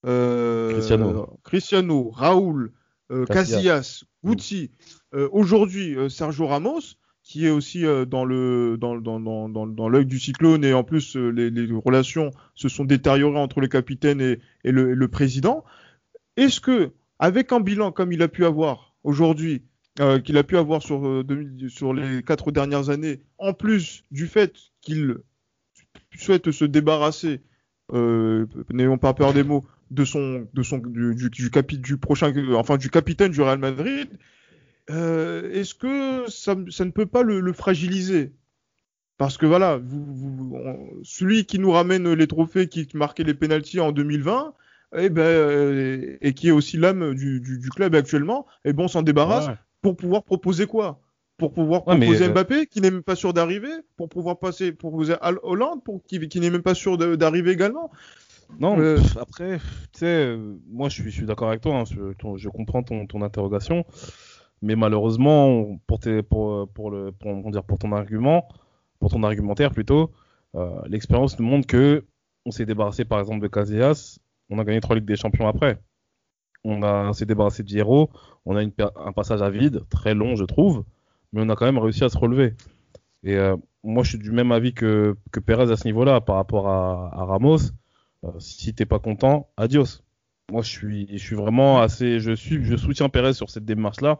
euh, Cristiano. Cristiano, Raoul, euh, Casillas, Gucci, euh, aujourd'hui Sergio Ramos, qui est aussi dans le dans, dans, dans, dans l'œil du cyclone et en plus les, les, relations se sont détériorées entre le capitaine et, et, le, et le, président. Est-ce que avec un bilan comme il a pu avoir aujourd'hui, qu'il a pu avoir sur, sur les quatre dernières années, en plus du fait qu'il souhaite se débarrasser, euh, n'ayons pas peur des mots, de son, de son, du, du, du, capi, du prochain, enfin du capitaine du Real Madrid, euh, est-ce que ça, ça, ne peut pas le, le fragiliser? Parce que voilà, vous, vous, on, celui qui nous ramène les trophées, qui marquait les pénalties en 2020, eh ben, euh, et qui est aussi l'âme du, du, du, club actuellement, et eh bon, on s'en débarrasse ouais. pour pouvoir proposer quoi? Pour pouvoir proposer ouais, euh, Mbappé qui n'est même pas sûr d'arriver, pour pouvoir passer proposer à Hollande pour qui, qui n'est même pas sûr d'arriver également. Non, euh... après, tu sais, moi je suis, je suis d'accord avec toi, hein, je, ton, je, comprends ton, ton, interrogation, mais malheureusement pour, tes, pour, pour, le, pour, dire, pour ton argument, pour ton argumentaire plutôt, euh, l'expérience nous montre que on s'est débarrassé par exemple de Casillas, on a gagné trois ligues des champions après. On, on s'est débarrassé de Hierro, on a une, un passage à vide, très long je trouve mais on a quand même réussi à se relever. Et euh, moi, je suis du même avis que, que Perez à ce niveau-là par rapport à, Ramos. Euh, si t'es pas content, adios. Moi, je suis, je suis vraiment assez, je suis, je soutiens Perez sur cette démarche-là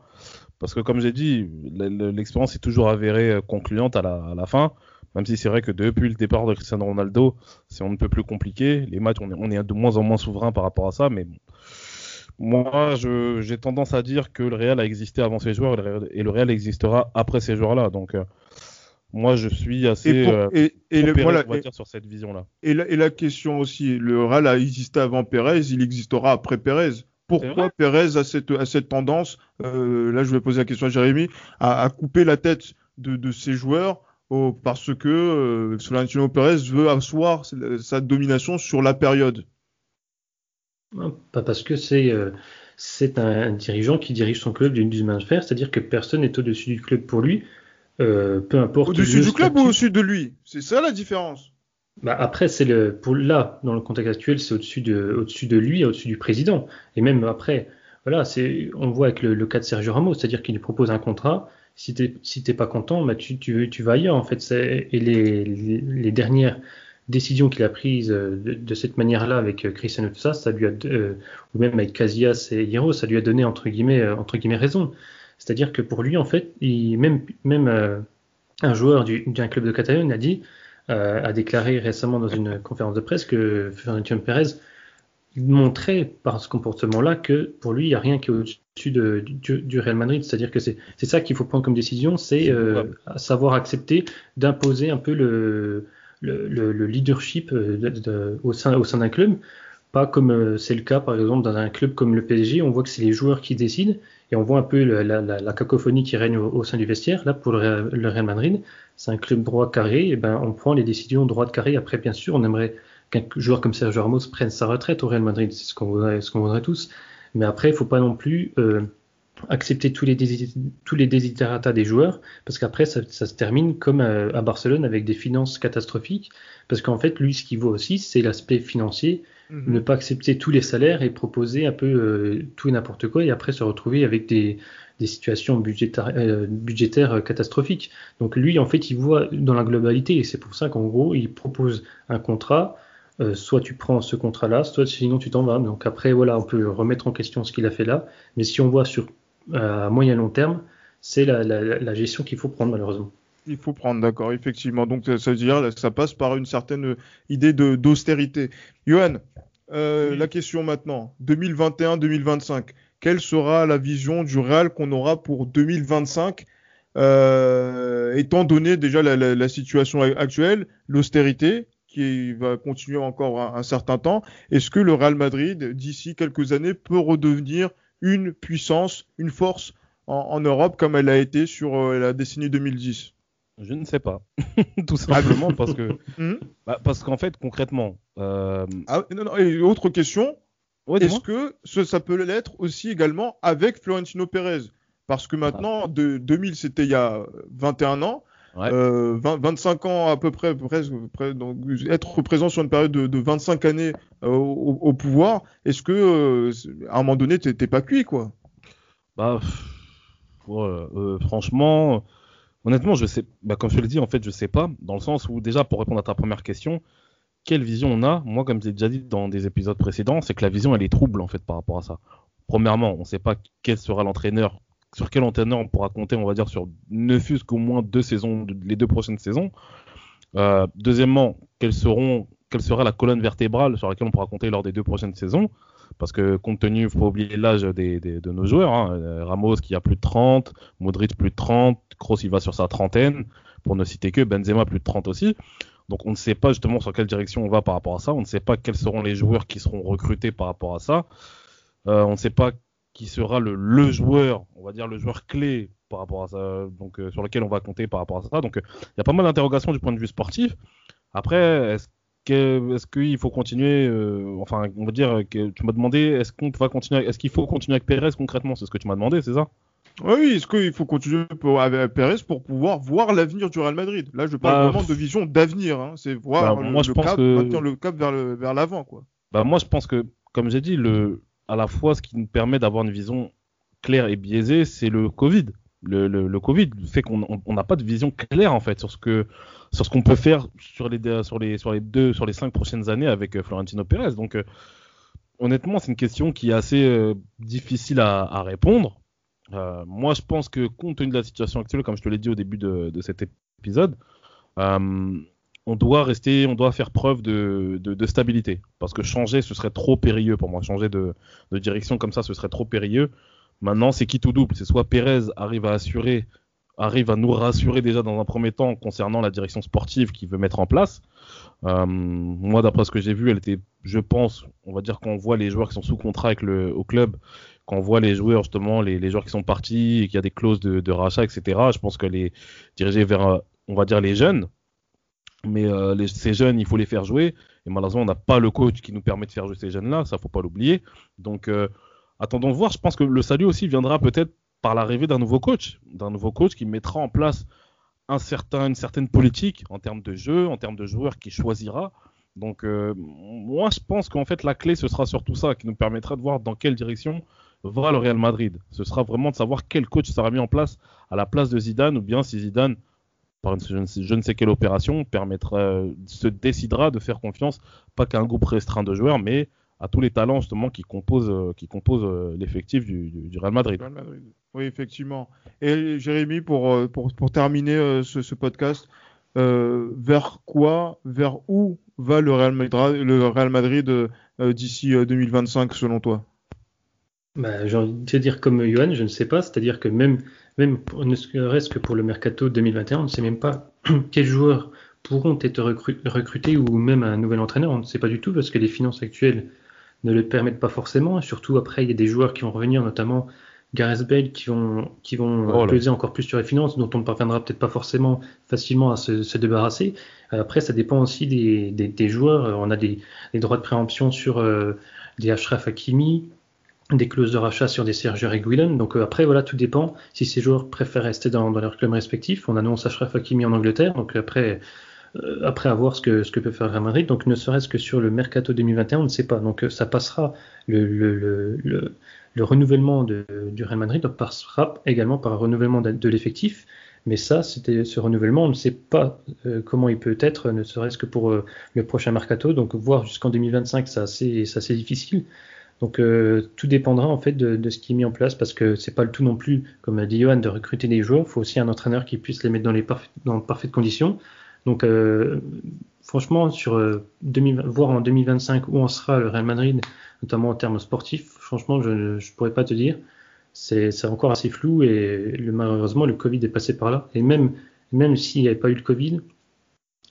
parce que comme j'ai dit, l'expérience est toujours avérée euh, concluante à la, à la fin. Même si c'est vrai que depuis le départ de Cristiano Ronaldo, c'est un peu plus compliqué. Les matchs, on est, on est de moins en moins souverain par rapport à ça, mais bon, moi, j'ai tendance à dire que le Real a existé avant ces joueurs et le Real existera après ces joueurs-là. Donc, euh, moi, je suis assez et, pour, et, et le, voilà, on va dire, sur cette vision-là. Et la, et la question aussi, le Real a existé avant Pérez, il existera après Pérez. Pourquoi Pérez a cette, a cette tendance, euh, là je vais poser la question à Jérémy, à, à couper la tête de, de ses joueurs oh, parce que euh, Florentino Pérez veut asseoir sa domination sur la période pas parce que c'est euh, c'est un, dirigeant qui dirige son club d'une main de fer, c'est-à-dire que personne n'est au-dessus du club pour lui, euh, peu importe. Au-dessus du club ou au-dessus de lui? C'est ça la différence. Bah après, c'est le pour là dans le contexte actuel, c'est au-dessus de au-dessus de lui, au-dessus du président. Et même après, voilà, c'est on voit avec le, le cas de Sergio Ramos, c'est-à-dire qu'il lui propose un contrat. Si t'es si t'es pas content, bah tu, tu tu vas ailleurs en fait. Et les, les, les dernières décision qu'il a prise euh, de, de cette manière-là avec euh, Cristiano tout ça, ça lui a euh, ou même avec Casillas et Hierro, ça lui a donné entre guillemets entre guillemets raison. C'est-à-dire que pour lui en fait, il, même même euh, un joueur d'un club de Catalogne a dit a déclaré récemment dans une conférence de presse que Florentino Pérez montrait par ce comportement-là que pour lui, il n'y a rien qui est au-dessus de, du, du, Real Madrid. C'est-à-dire que c'est ça qu'il faut prendre comme décision, c'est savoir accepter d'imposer un peu le, le, le leadership euh, au sein, au sein d'un club. Pas comme euh, c'est le cas, par exemple, dans un club comme le PSG, on voit que c'est les joueurs qui décident et on voit un peu la, cacophonie qui règne au, sein du vestiaire. Là, pour le, Real Madrid, c'est un club droit carré, et ben on prend les décisions droit carré. Après, bien sûr, on aimerait qu'un joueur comme Sergio Ramos prenne sa retraite au Real Madrid, c'est ce qu'on voudrait, ce qu'on voudrait tous. Mais après, il faut pas non plus euh, accepter tous les, tous les desiderata des joueurs, parce qu'après, ça, ça, se termine comme à, euh, à, Barcelone avec des finances catastrophiques, parce qu'en fait, lui, ce qu'il voit aussi, c'est l'aspect financier, -hmm. ne pas accepter tous les salaires et proposer un peu euh, tout et n'importe quoi, et après se retrouver avec des, des situations budgétaires, euh, budgétaires catastrophiques. Donc lui, en fait, il voit dans la globalité, et c'est pour ça qu'en gros, il propose un contrat euh, soit tu prends ce contrat-là, soit sinon tu t'en vas. Donc après, voilà, on peut remettre en question ce qu'il a fait là. Mais si on voit sur à moyen long terme, c'est la, la, la, gestion qu'il faut prendre malheureusement. Il faut prendre, d'accord, effectivement. Donc ça veut dire que ça passe par une certaine idée de d'austérité. Johan, euh, oui. la question maintenant, 2021-2025, quelle sera la vision du Real qu'on aura pour 2025 euh, étant donné déjà la, la, la situation actuelle, l'austérité, qui va continuer encore un, un certain temps. Est-ce que le Real Madrid, d'ici quelques années, peut redevenir une puissance, une force en, en Europe comme elle a été sur euh, la décennie 2010 je ne sais pas, *laughs* tout simplement parce que mmh. bah, parce qu'en fait concrètement. Euh... Ah, non, non, et autre question, ouais, est-ce que ce, ça peut l'être aussi également avec Florentino Pérez? Parce que maintenant, ah. de 2000 c'était il y a 21 ans, Ouais. Euh, 20, 25 ans à peu près, presque, près, donc être présent sur une période de, de 25 années euh, au, au, pouvoir, est-ce que euh, à un moment donné t'es pas cuit quoi? Bah voilà, franchement, honnêtement je sais, bah, comme je te l'ai dit en fait je sais pas, dans le sens où déjà pour répondre à ta première question, quelle vision on a? Moi comme je l'ai déjà dit dans des épisodes précédents, c'est que la vision elle est trouble en fait par rapport à ça. Premièrement, on sait pas quel sera l'entraîneur sur quel entraîneur on pourra compter, on va dire, sur ne fût-ce qu'au moins deux saisons, les deux prochaines saisons. Euh, deuxièmement, quelle sera la colonne vertébrale sur laquelle on pourra compter lors des deux prochaines saisons? Parce que compte tenu, faut pas oublier l'âge des, de nos joueurs. Hein, euh, Ramos qui a plus de 30, Modric plus de 30, Kroos il va sur sa trentaine, pour ne citer que Benzema plus de 30 aussi. Donc on ne sait pas justement sur quelle direction on va par rapport à ça. On ne sait pas quels seront les joueurs qui seront recrutés par rapport à ça. Euh, on ne sait pas qui sera le, le joueur, on va dire le joueur clé par rapport à ça, donc euh, sur lequel on va compter par rapport à ça. Donc il euh, y a pas mal d'interrogations du point de vue sportif. Après, est-ce que est-ce qu'il faut continuer euh, Enfin, on va dire que tu m'as demandé est-ce qu'on va continuer Est-ce qu'il faut continuer avec Pérez concrètement? C'est ce que tu m'as demandé, c'est ça? Oui, est-ce qu'il faut continuer pour, avec Pérez pour pouvoir voir l'avenir du Real Madrid? Là, je parle bah, vraiment de vision d'avenir. Hein. C'est voir bah, le, moi, je le pense cap, que... le cap vers le vers l'avant, quoi. Bah moi, je pense que, comme j'ai dit, le à la fois ce qui nous permet d'avoir une vision claire et biaisée, c'est le Covid. Le, Covid fait qu'on n'a pas de vision claire en fait sur ce que sur ce qu'on peut faire sur les sur les sur les deux sur les cinq prochaines années avec euh, Florentino Pérez. Donc euh, honnêtement, c'est une question qui est assez euh, difficile à, répondre. Moi, je pense que compte tenu de la situation actuelle, comme je te l'ai dit au début de, cet épisode, on doit rester, on doit faire preuve de, de, stabilité. Parce que changer, ce serait trop périlleux pour moi. Changer de, de direction comme ça, ce serait trop périlleux. Maintenant, c'est qui tout double? C'est soit Pérez arrive à assurer, arrive à nous rassurer déjà dans un premier temps concernant la direction sportive qu'il veut mettre en place. Euh, moi, d'après ce que j'ai vu, elle était, je pense, on va dire qu'on voit les joueurs qui sont sous contrat avec le, au club, quand on voit les joueurs justement, les, les joueurs qui sont partis qu'il y a des clauses de, de rachat, etc. Je pense que les diriger vers, on va dire les jeunes, mais euh, ces jeunes, il faut les faire jouer. Et malheureusement, on n'a pas le coach qui nous permet de faire jouer ces jeunes-là. Ça, faut pas l'oublier. Donc, euh, attendons voir. Je pense que le salut aussi viendra peut-être par l'arrivée d'un nouveau coach, d'un nouveau coach qui mettra en place un une certaine politique en termes de jeu, en termes de joueurs qui choisira. Donc, euh, moi, je pense qu'en fait, la clé, ce sera surtout ça qui nous permettra de voir dans quelle direction va le Real Madrid. Ce sera vraiment de savoir quel coach sera mis en place à la place de Zidane ou bien si Zidane par une, je, ne sais, je ne sais quelle opération, permettra, euh, se décidera de faire confiance, pas qu'à un groupe restreint de joueurs, mais à tous les talents justement qui composent, euh, qui composent euh, l'effectif du, du, du, Real Madrid. Real Madrid. Oui, effectivement. Et Jérémy, pour, pour, pour terminer ce, ce, podcast, vers quoi, vers où va le Real Madrid, le Real Madrid d'ici 2025 selon toi? Bah, J'ai envie de dire comme Johan, je ne sais pas. C'est-à-dire que même, même ne serait-ce que pour le mercato 2021, on ne sait même pas *clears throat* quels joueurs pourront être recrutés ou même un nouvel entraîneur. On ne sait pas du tout parce que les finances actuelles ne le permettent pas forcément. Surtout, après, il y a des joueurs qui vont revenir, notamment Gareth Bale, qui vont, qui vont oh peser encore plus sur les finances, dont on ne parviendra peut-être pas forcément facilement à se, débarrasser. Après, ça dépend aussi des, des, joueurs. On a des, des, droits de préemption sur euh, des Ashraf Hakimi, des clauses de rachat sur des Sergio Reguilon. Donc euh, après, voilà, tout dépend si ces joueurs préfèrent rester dans, dans leur club respectif. On annonce Ashraf Hakimi en Angleterre. Donc après, euh, après avoir ce que, ce que peut faire Real Madrid. Donc ne serait-ce que sur le mercato 2021, on ne sait pas. Donc euh, ça passera, le, le, le, le renouvellement du Real Madrid passera également par un renouvellement de, l'effectif. Mais ça, c'était ce renouvellement, on ne sait pas comment il peut être, ne serait-ce que pour le prochain mercato. Donc voir jusqu'en 2025, c'est assez, assez difficile. Donc tout dépendra en fait de, ce qui est mis en place parce que c'est pas le tout non plus, comme a dit Johan, de recruter des joueurs. Il faut aussi un entraîneur qui puisse les mettre dans les parfaites conditions. Donc, euh, franchement, sur 2000, euh, voir en 2025 où on sera le Real Madrid, notamment en termes sportifs, franchement, je ne pourrais pas te dire. C'est encore assez flou et malheureusement, le Covid est passé par là. Et même, même s'il n'y avait pas eu le Covid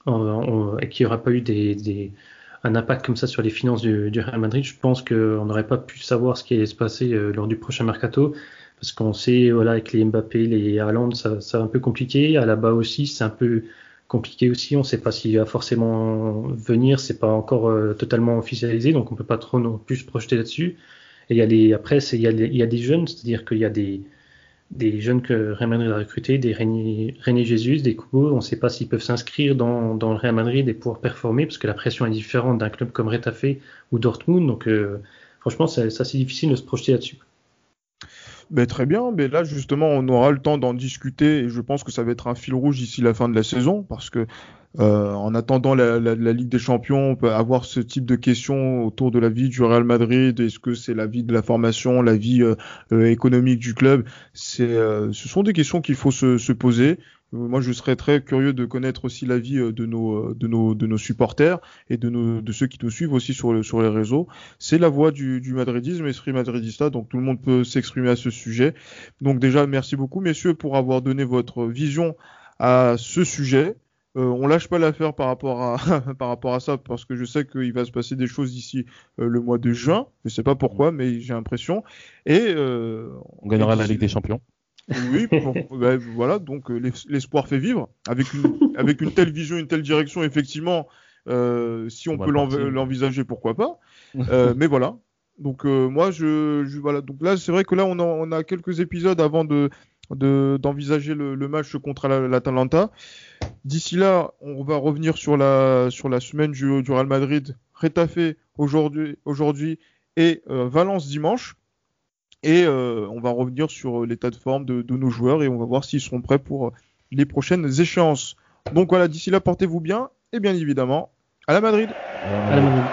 et qu'il n'y aura pas eu des, un impact comme ça sur les finances du, Real Madrid, je pense qu'on n'aurait pas pu savoir ce qui allait se passer euh, lors du prochain mercato parce qu'on sait, voilà, avec les Mbappé, les Haaland, ça, c'est un peu compliqué. À la bas aussi, c'est un peu compliqué aussi. On ne sait pas s'il va forcément venir. C'est pas encore euh, totalement officialisé, donc on peut pas trop non plus se projeter là-dessus. Et il y a les, après, il y a des jeunes, c'est-à-dire qu'il y a des, des jeunes que Real Madrid a recrutés, des René, Jésus, des Kubo. On ne sait pas s'ils peuvent s'inscrire dans, dans le Real Madrid et pouvoir performer, parce que la pression est différente d'un club comme Retafe ou Dortmund. Donc, euh, franchement, c'est assez difficile de se projeter là-dessus. Ben, très bien, mais là justement on aura le temps d'en discuter et je pense que ça va être un fil rouge d'ici la fin de la saison parce que euh, en attendant la, la, la, Ligue des Champions, on peut avoir ce type de questions autour de la vie du Real Madrid. Est-ce que c'est la vie de la formation, la vie euh, euh économique du club? C'est, euh, ce sont des questions qu'il faut se, se poser. Euh, moi, je serais très curieux de connaître aussi l'avis euh, de nos, euh, de nos, de nos supporters et de, nos, de ceux qui nous suivent aussi sur, sur les réseaux. C'est la voix du, du madridisme, esprit madridista, donc tout le monde peut s'exprimer à ce sujet. Donc déjà, merci beaucoup, messieurs, pour avoir donné votre vision à ce sujet. Euh, on lâche pas l'affaire par rapport à *laughs* par rapport à ça parce que je sais qu'il va se passer des choses d'ici le mois de juin. Je sais pas pourquoi, mais j'ai l'impression. Et euh, on gagnera la Ligue des Champions. Oui, *laughs* ben, voilà, donc euh, l'espoir fait vivre. Avec une, avec une telle vision, une telle direction, effectivement, euh, si on, peut l'envisager, pourquoi pas. *laughs* Euh, mais voilà. Donc moi, je, voilà. Donc là, c'est vrai que là, on a, on a quelques épisodes avant de d'envisager le, match contre l'Atalanta. D'ici là, on va revenir sur la sur la semaine du, du Real Madrid, Retafe aujourd'hui aujourd'hui et Valence dimanche. Et euh, on va revenir sur euh, l'état de forme de, nos joueurs et on va voir s'ils seront prêts pour euh, les prochaines échéances. Donc voilà, d'ici là, portez-vous bien et bien évidemment, à la Madrid. À la Madrid.